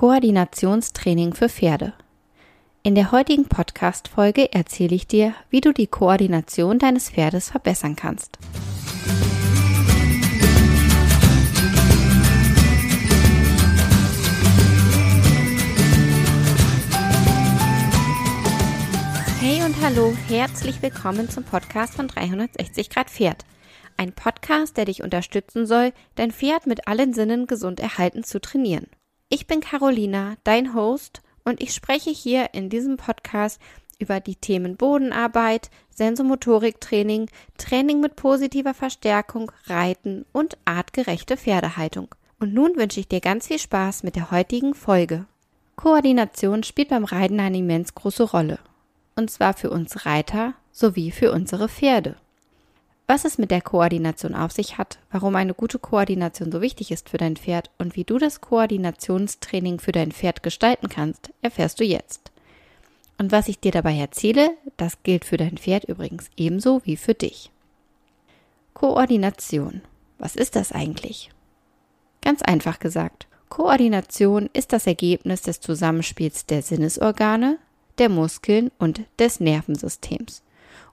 Koordinationstraining für Pferde. In der heutigen Podcast-Folge erzähle ich dir, wie du die Koordination deines Pferdes verbessern kannst. Hey und hallo, herzlich willkommen zum Podcast von 360 Grad Pferd. Ein Podcast, der dich unterstützen soll, dein Pferd mit allen Sinnen gesund erhalten zu trainieren. Ich bin Carolina, dein Host, und ich spreche hier in diesem Podcast über die Themen Bodenarbeit, Sensomotoriktraining, Training mit positiver Verstärkung, Reiten und artgerechte Pferdehaltung. Und nun wünsche ich dir ganz viel Spaß mit der heutigen Folge. Koordination spielt beim Reiten eine immens große Rolle. Und zwar für uns Reiter sowie für unsere Pferde. Was es mit der Koordination auf sich hat, warum eine gute Koordination so wichtig ist für dein Pferd und wie du das Koordinationstraining für dein Pferd gestalten kannst, erfährst du jetzt. Und was ich dir dabei erzähle, das gilt für dein Pferd übrigens ebenso wie für dich. Koordination. Was ist das eigentlich? Ganz einfach gesagt. Koordination ist das Ergebnis des Zusammenspiels der Sinnesorgane, der Muskeln und des Nervensystems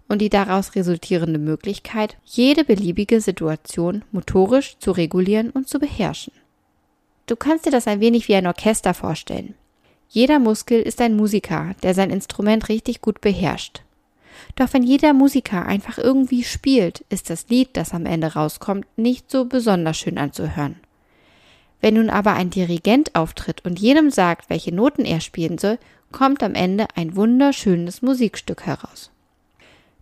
und die daraus resultierende Möglichkeit, jede beliebige Situation motorisch zu regulieren und zu beherrschen. Du kannst dir das ein wenig wie ein Orchester vorstellen. Jeder Muskel ist ein Musiker, der sein Instrument richtig gut beherrscht. Doch wenn jeder Musiker einfach irgendwie spielt, ist das Lied, das am Ende rauskommt, nicht so besonders schön anzuhören. Wenn nun aber ein Dirigent auftritt und jedem sagt, welche Noten er spielen soll, kommt am Ende ein wunderschönes Musikstück heraus.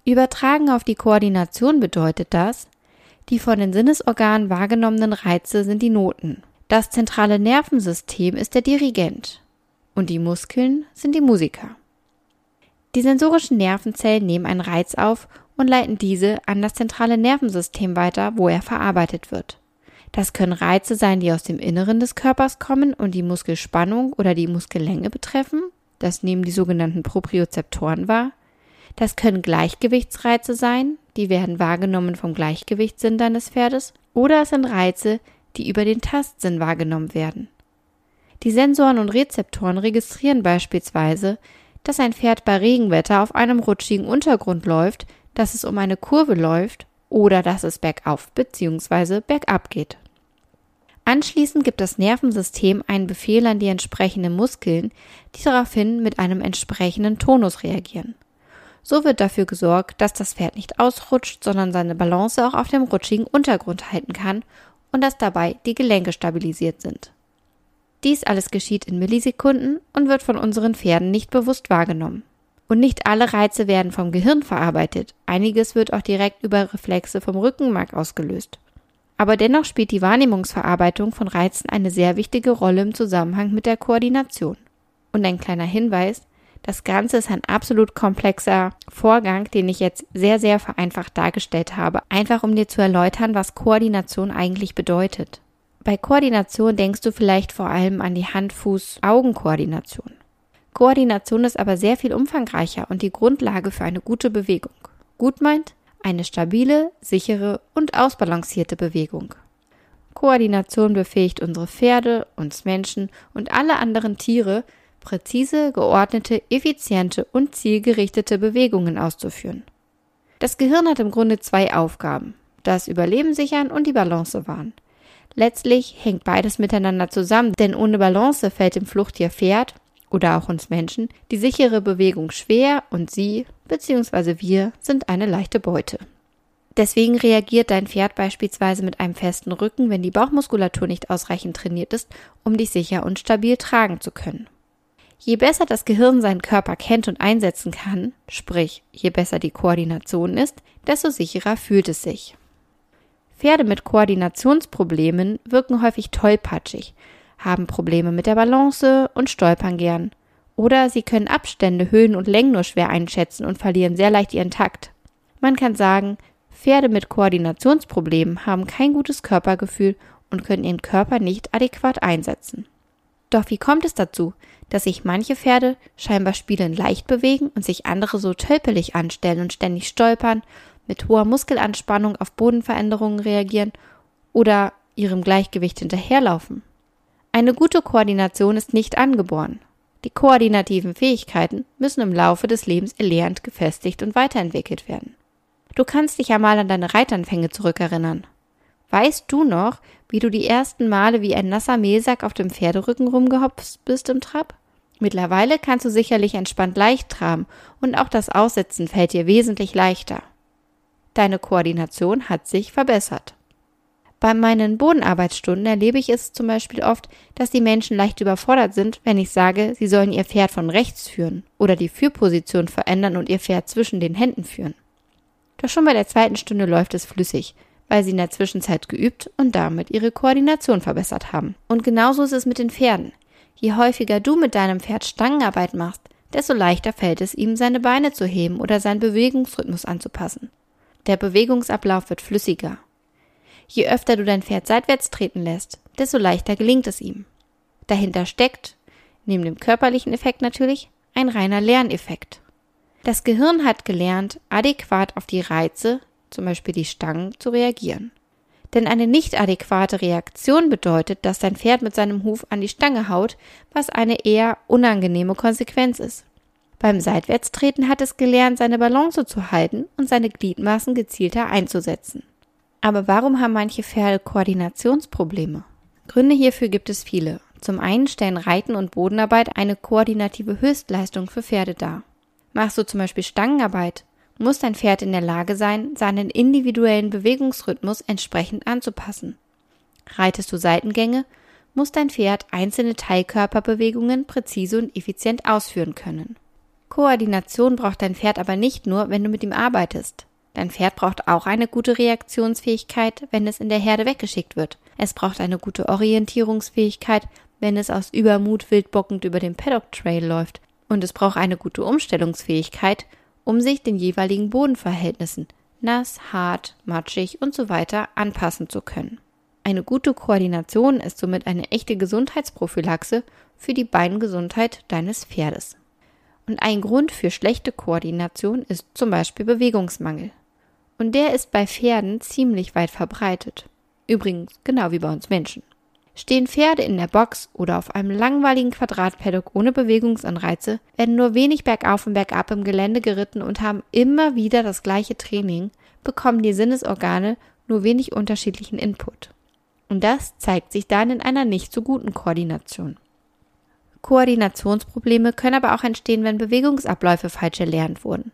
Übertragen auf die Koordination bedeutet das, die von den Sinnesorganen wahrgenommenen Reize sind die Noten. Das zentrale Nervensystem ist der Dirigent und die Muskeln sind die Musiker. Die sensorischen Nervenzellen nehmen einen Reiz auf und leiten diese an das zentrale Nervensystem weiter, wo er verarbeitet wird. Das können Reize sein, die aus dem Inneren des Körpers kommen und die Muskelspannung oder die Muskellänge betreffen. Das nehmen die sogenannten Propriozeptoren wahr. Das können Gleichgewichtsreize sein, die werden wahrgenommen vom Gleichgewichtssinn deines Pferdes, oder es sind Reize, die über den Tastsinn wahrgenommen werden. Die Sensoren und Rezeptoren registrieren beispielsweise, dass ein Pferd bei Regenwetter auf einem rutschigen Untergrund läuft, dass es um eine Kurve läuft oder dass es bergauf bzw. bergab geht. Anschließend gibt das Nervensystem einen Befehl an die entsprechenden Muskeln, die daraufhin mit einem entsprechenden Tonus reagieren. So wird dafür gesorgt, dass das Pferd nicht ausrutscht, sondern seine Balance auch auf dem rutschigen Untergrund halten kann und dass dabei die Gelenke stabilisiert sind. Dies alles geschieht in Millisekunden und wird von unseren Pferden nicht bewusst wahrgenommen. Und nicht alle Reize werden vom Gehirn verarbeitet, einiges wird auch direkt über Reflexe vom Rückenmark ausgelöst. Aber dennoch spielt die Wahrnehmungsverarbeitung von Reizen eine sehr wichtige Rolle im Zusammenhang mit der Koordination. Und ein kleiner Hinweis, das Ganze ist ein absolut komplexer Vorgang, den ich jetzt sehr, sehr vereinfacht dargestellt habe, einfach um dir zu erläutern, was Koordination eigentlich bedeutet. Bei Koordination denkst du vielleicht vor allem an die Hand-Fuß-Augen-Koordination. Koordination ist aber sehr viel umfangreicher und die Grundlage für eine gute Bewegung. Gut meint, eine stabile, sichere und ausbalancierte Bewegung. Koordination befähigt unsere Pferde, uns Menschen und alle anderen Tiere, präzise, geordnete, effiziente und zielgerichtete Bewegungen auszuführen. Das Gehirn hat im Grunde zwei Aufgaben, das Überleben sichern und die Balance wahren. Letztlich hängt beides miteinander zusammen, denn ohne Balance fällt dem Fluchttier Pferd oder auch uns Menschen die sichere Bewegung schwer und sie bzw. wir sind eine leichte Beute. Deswegen reagiert dein Pferd beispielsweise mit einem festen Rücken, wenn die Bauchmuskulatur nicht ausreichend trainiert ist, um dich sicher und stabil tragen zu können. Je besser das Gehirn seinen Körper kennt und einsetzen kann, sprich je besser die Koordination ist, desto sicherer fühlt es sich. Pferde mit Koordinationsproblemen wirken häufig tollpatschig, haben Probleme mit der Balance und stolpern gern. Oder sie können Abstände, Höhen und Längen nur schwer einschätzen und verlieren sehr leicht ihren Takt. Man kann sagen, Pferde mit Koordinationsproblemen haben kein gutes Körpergefühl und können ihren Körper nicht adäquat einsetzen. Doch wie kommt es dazu, dass sich manche Pferde scheinbar spielend leicht bewegen und sich andere so tölpelig anstellen und ständig stolpern, mit hoher Muskelanspannung auf Bodenveränderungen reagieren oder ihrem Gleichgewicht hinterherlaufen? Eine gute Koordination ist nicht angeboren. Die koordinativen Fähigkeiten müssen im Laufe des Lebens erlernt, gefestigt und weiterentwickelt werden. Du kannst dich ja mal an deine Reitanfänge zurückerinnern. Weißt du noch, wie du die ersten Male wie ein nasser Mehlsack auf dem Pferderücken rumgehopst bist im Trab? Mittlerweile kannst du sicherlich entspannt leicht traben und auch das Aussetzen fällt dir wesentlich leichter. Deine Koordination hat sich verbessert. Bei meinen Bodenarbeitsstunden erlebe ich es zum Beispiel oft, dass die Menschen leicht überfordert sind, wenn ich sage, sie sollen ihr Pferd von rechts führen oder die Führposition verändern und ihr Pferd zwischen den Händen führen. Doch schon bei der zweiten Stunde läuft es flüssig, weil sie in der Zwischenzeit geübt und damit ihre Koordination verbessert haben. Und genauso ist es mit den Pferden. Je häufiger du mit deinem Pferd Stangenarbeit machst, desto leichter fällt es ihm, seine Beine zu heben oder seinen Bewegungsrhythmus anzupassen. Der Bewegungsablauf wird flüssiger. Je öfter du dein Pferd seitwärts treten lässt, desto leichter gelingt es ihm. Dahinter steckt, neben dem körperlichen Effekt natürlich, ein reiner Lerneffekt. Das Gehirn hat gelernt, adäquat auf die Reize, zum Beispiel die Stangen, zu reagieren. Denn eine nicht adäquate Reaktion bedeutet, dass dein Pferd mit seinem Huf an die Stange haut, was eine eher unangenehme Konsequenz ist. Beim Seitwärtstreten hat es gelernt, seine Balance zu halten und seine Gliedmaßen gezielter einzusetzen. Aber warum haben manche Pferde Koordinationsprobleme? Gründe hierfür gibt es viele. Zum einen stellen Reiten und Bodenarbeit eine koordinative Höchstleistung für Pferde dar. Machst du zum Beispiel Stangenarbeit, muss dein Pferd in der Lage sein, seinen individuellen Bewegungsrhythmus entsprechend anzupassen. Reitest du Seitengänge, muss dein Pferd einzelne Teilkörperbewegungen präzise und effizient ausführen können. Koordination braucht dein Pferd aber nicht nur, wenn du mit ihm arbeitest. Dein Pferd braucht auch eine gute Reaktionsfähigkeit, wenn es in der Herde weggeschickt wird. Es braucht eine gute Orientierungsfähigkeit, wenn es aus Übermut wildbockend über den Paddock Trail läuft und es braucht eine gute Umstellungsfähigkeit, um sich den jeweiligen Bodenverhältnissen nass, hart, matschig und so weiter anpassen zu können. Eine gute Koordination ist somit eine echte Gesundheitsprophylaxe für die Beingesundheit deines Pferdes. Und ein Grund für schlechte Koordination ist zum Beispiel Bewegungsmangel. Und der ist bei Pferden ziemlich weit verbreitet. Übrigens genau wie bei uns Menschen. Stehen Pferde in der Box oder auf einem langweiligen Quadratpaddock ohne Bewegungsanreize, werden nur wenig bergauf und bergab im Gelände geritten und haben immer wieder das gleiche Training, bekommen die Sinnesorgane nur wenig unterschiedlichen Input. Und das zeigt sich dann in einer nicht so guten Koordination. Koordinationsprobleme können aber auch entstehen, wenn Bewegungsabläufe falsch erlernt wurden.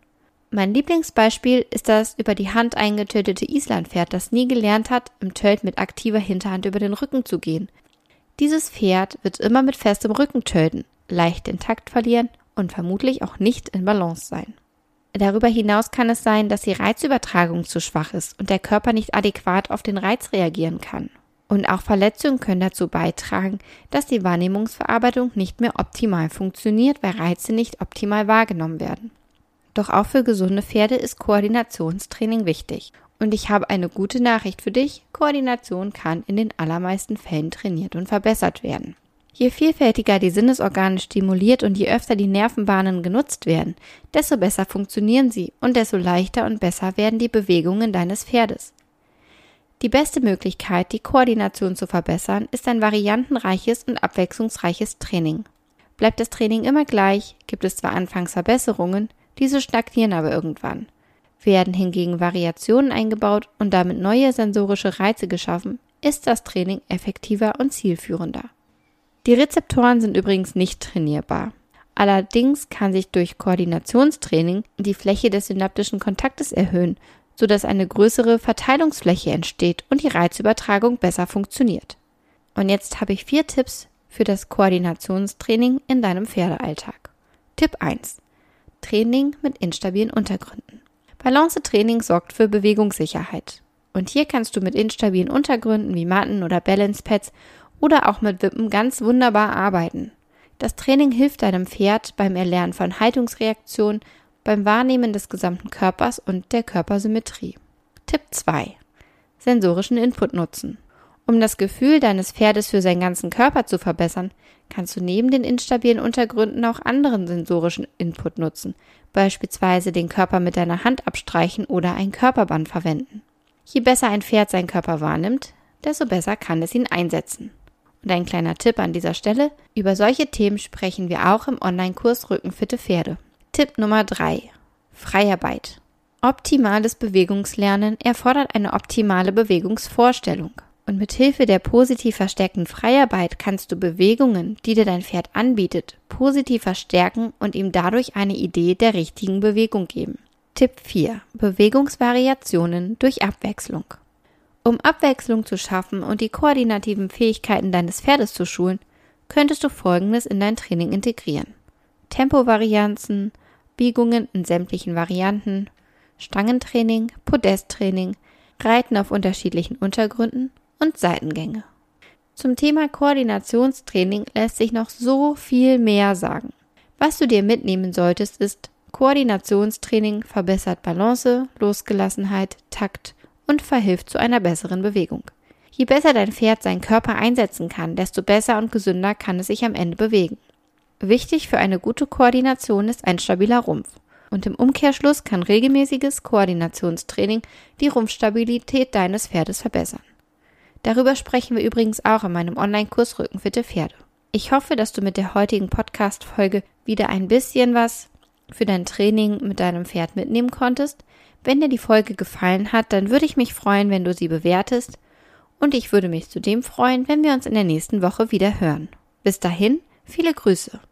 Mein Lieblingsbeispiel ist das über die Hand eingetötete Islandpferd, das nie gelernt hat, im Tölt mit aktiver Hinterhand über den Rücken zu gehen. Dieses Pferd wird immer mit festem Rücken töten, leicht den Takt verlieren und vermutlich auch nicht in Balance sein. Darüber hinaus kann es sein, dass die Reizübertragung zu schwach ist und der Körper nicht adäquat auf den Reiz reagieren kann. Und auch Verletzungen können dazu beitragen, dass die Wahrnehmungsverarbeitung nicht mehr optimal funktioniert, weil Reize nicht optimal wahrgenommen werden. Doch auch für gesunde Pferde ist Koordinationstraining wichtig. Und ich habe eine gute Nachricht für dich. Koordination kann in den allermeisten Fällen trainiert und verbessert werden. Je vielfältiger die Sinnesorgane stimuliert und je öfter die Nervenbahnen genutzt werden, desto besser funktionieren sie und desto leichter und besser werden die Bewegungen deines Pferdes. Die beste Möglichkeit, die Koordination zu verbessern, ist ein variantenreiches und abwechslungsreiches Training. Bleibt das Training immer gleich, gibt es zwar anfangs Verbesserungen, diese stagnieren aber irgendwann. Werden hingegen Variationen eingebaut und damit neue sensorische Reize geschaffen, ist das Training effektiver und zielführender. Die Rezeptoren sind übrigens nicht trainierbar. Allerdings kann sich durch Koordinationstraining die Fläche des synaptischen Kontaktes erhöhen, sodass eine größere Verteilungsfläche entsteht und die Reizübertragung besser funktioniert. Und jetzt habe ich vier Tipps für das Koordinationstraining in deinem Pferdealltag. Tipp 1. Training mit instabilen Untergründen. Balance-Training sorgt für Bewegungssicherheit. Und hier kannst du mit instabilen Untergründen wie Matten oder Balance Pads oder auch mit Wippen ganz wunderbar arbeiten. Das Training hilft deinem Pferd beim Erlernen von Haltungsreaktionen, beim Wahrnehmen des gesamten Körpers und der Körpersymmetrie. Tipp 2. Sensorischen Input nutzen. Um das Gefühl deines Pferdes für seinen ganzen Körper zu verbessern, kannst du neben den instabilen Untergründen auch anderen sensorischen Input nutzen, beispielsweise den Körper mit deiner Hand abstreichen oder ein Körperband verwenden. Je besser ein Pferd seinen Körper wahrnimmt, desto besser kann es ihn einsetzen. Und ein kleiner Tipp an dieser Stelle, über solche Themen sprechen wir auch im Online-Kurs Rückenfitte Pferde. Tipp Nummer 3. Freiarbeit. Optimales Bewegungslernen erfordert eine optimale Bewegungsvorstellung. Und mit Hilfe der positiv verstärkten Freiarbeit kannst du Bewegungen, die dir dein Pferd anbietet, positiv verstärken und ihm dadurch eine Idee der richtigen Bewegung geben. Tipp 4. Bewegungsvariationen durch Abwechslung. Um Abwechslung zu schaffen und die koordinativen Fähigkeiten deines Pferdes zu schulen, könntest du Folgendes in dein Training integrieren. Tempovarianzen, Biegungen in sämtlichen Varianten, Stangentraining, Podesttraining, Reiten auf unterschiedlichen Untergründen und Seitengänge. Zum Thema Koordinationstraining lässt sich noch so viel mehr sagen. Was du dir mitnehmen solltest, ist Koordinationstraining verbessert Balance, Losgelassenheit, Takt und verhilft zu einer besseren Bewegung. Je besser dein Pferd seinen Körper einsetzen kann, desto besser und gesünder kann es sich am Ende bewegen. Wichtig für eine gute Koordination ist ein stabiler Rumpf. Und im Umkehrschluss kann regelmäßiges Koordinationstraining die Rumpfstabilität deines Pferdes verbessern. Darüber sprechen wir übrigens auch in meinem Online-Kurs Rückenfitte Pferde. Ich hoffe, dass du mit der heutigen Podcast-Folge wieder ein bisschen was für dein Training mit deinem Pferd mitnehmen konntest. Wenn dir die Folge gefallen hat, dann würde ich mich freuen, wenn du sie bewertest. Und ich würde mich zudem freuen, wenn wir uns in der nächsten Woche wieder hören. Bis dahin, viele Grüße.